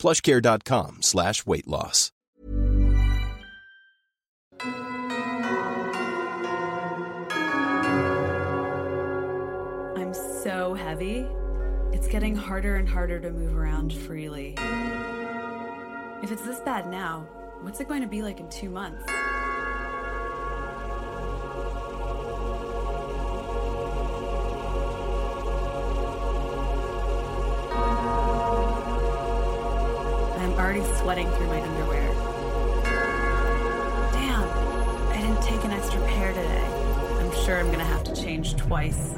plushcare.com slash weight loss. I'm so heavy. It's getting harder and harder to move around freely. If it's this bad now, what's it going to be like in two months? Sweating through my underwear. Damn, I didn't take an extra pair today. I'm sure I'm gonna have to change twice.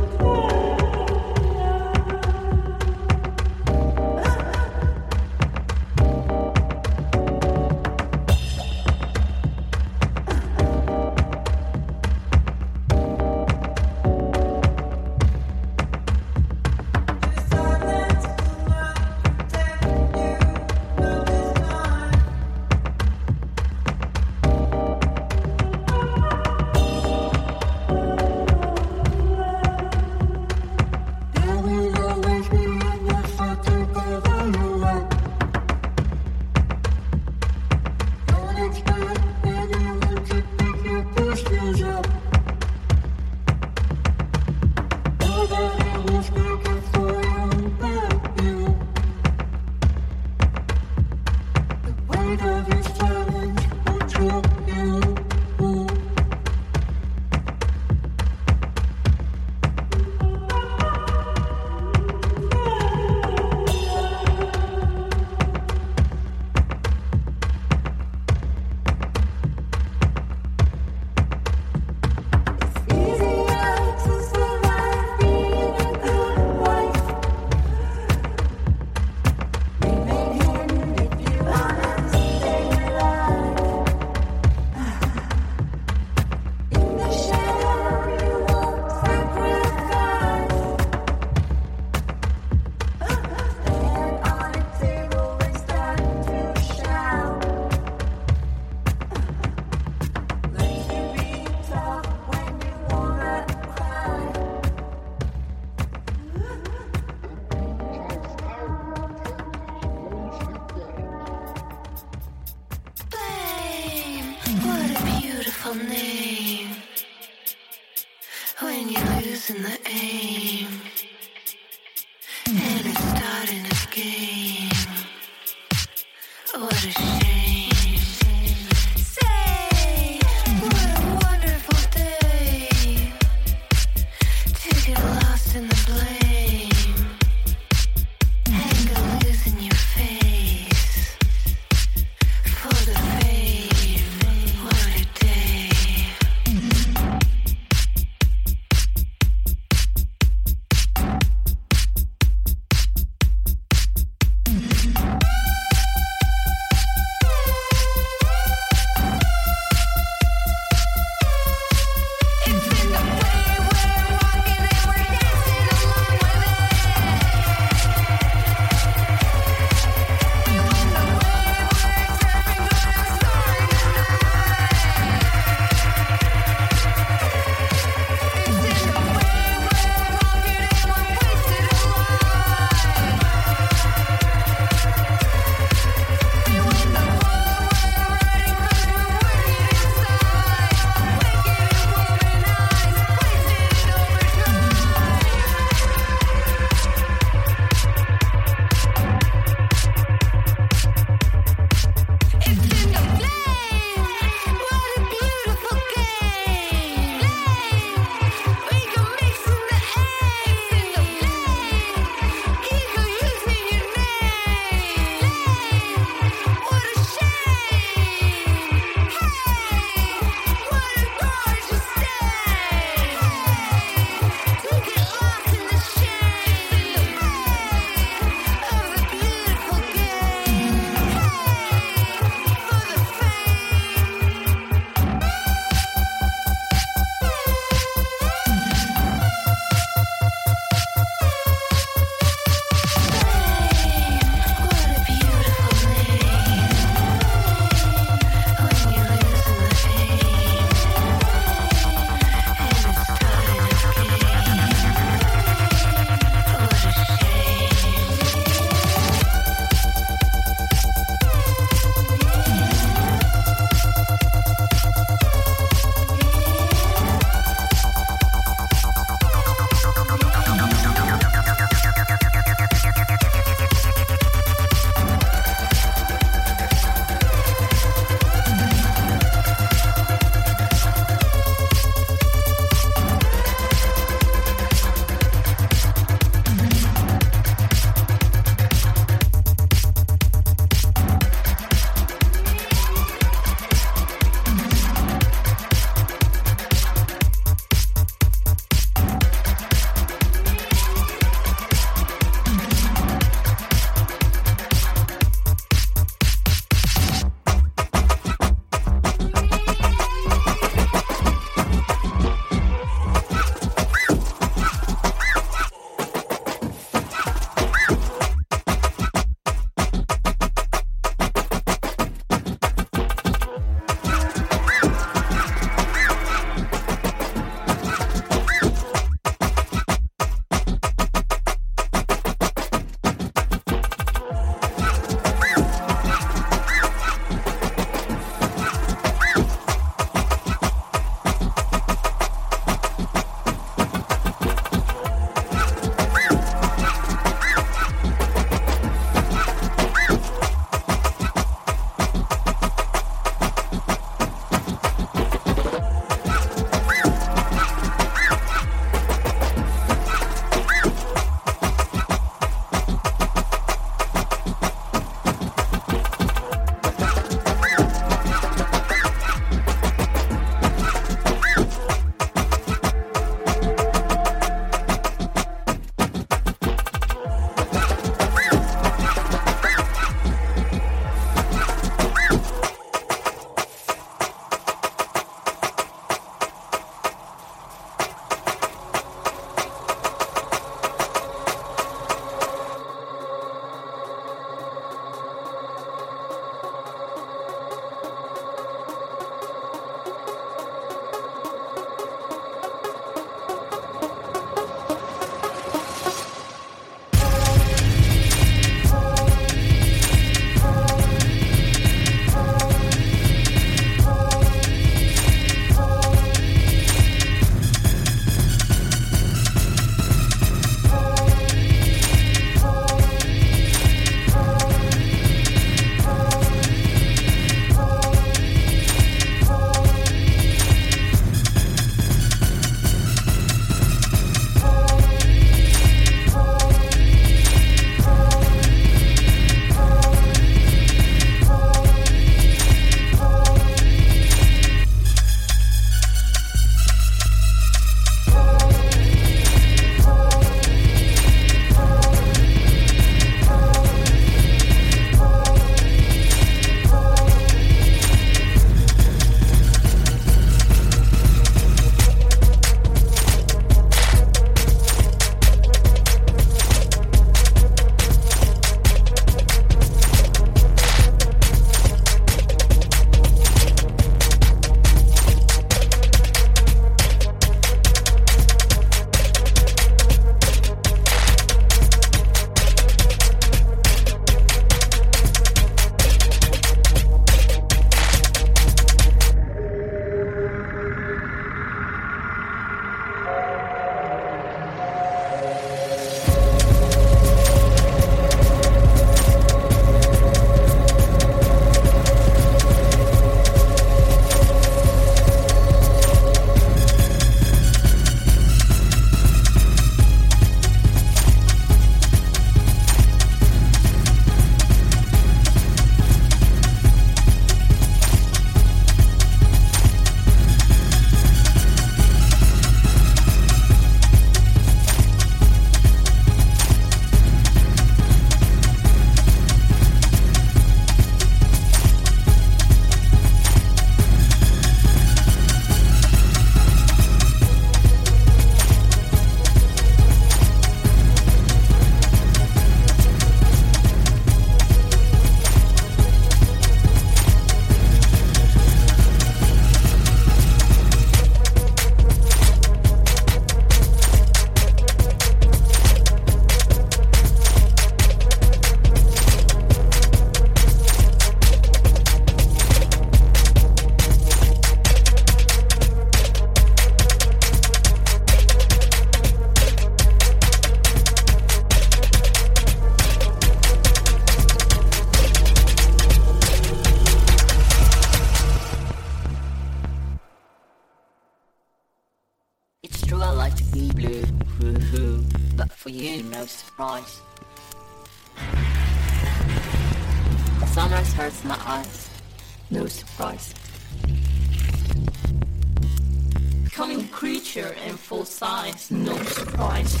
size, no surprise.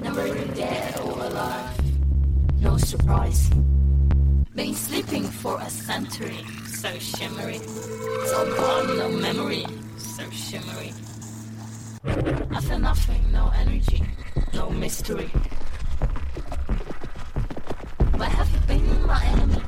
Never dead or alive, no surprise. Been sleeping for a century, so shimmery. So gone, no memory, so shimmery. I feel nothing, no energy, no mystery. Where have you been, my enemy?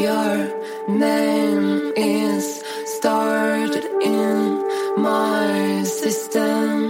Your name is stored in my system.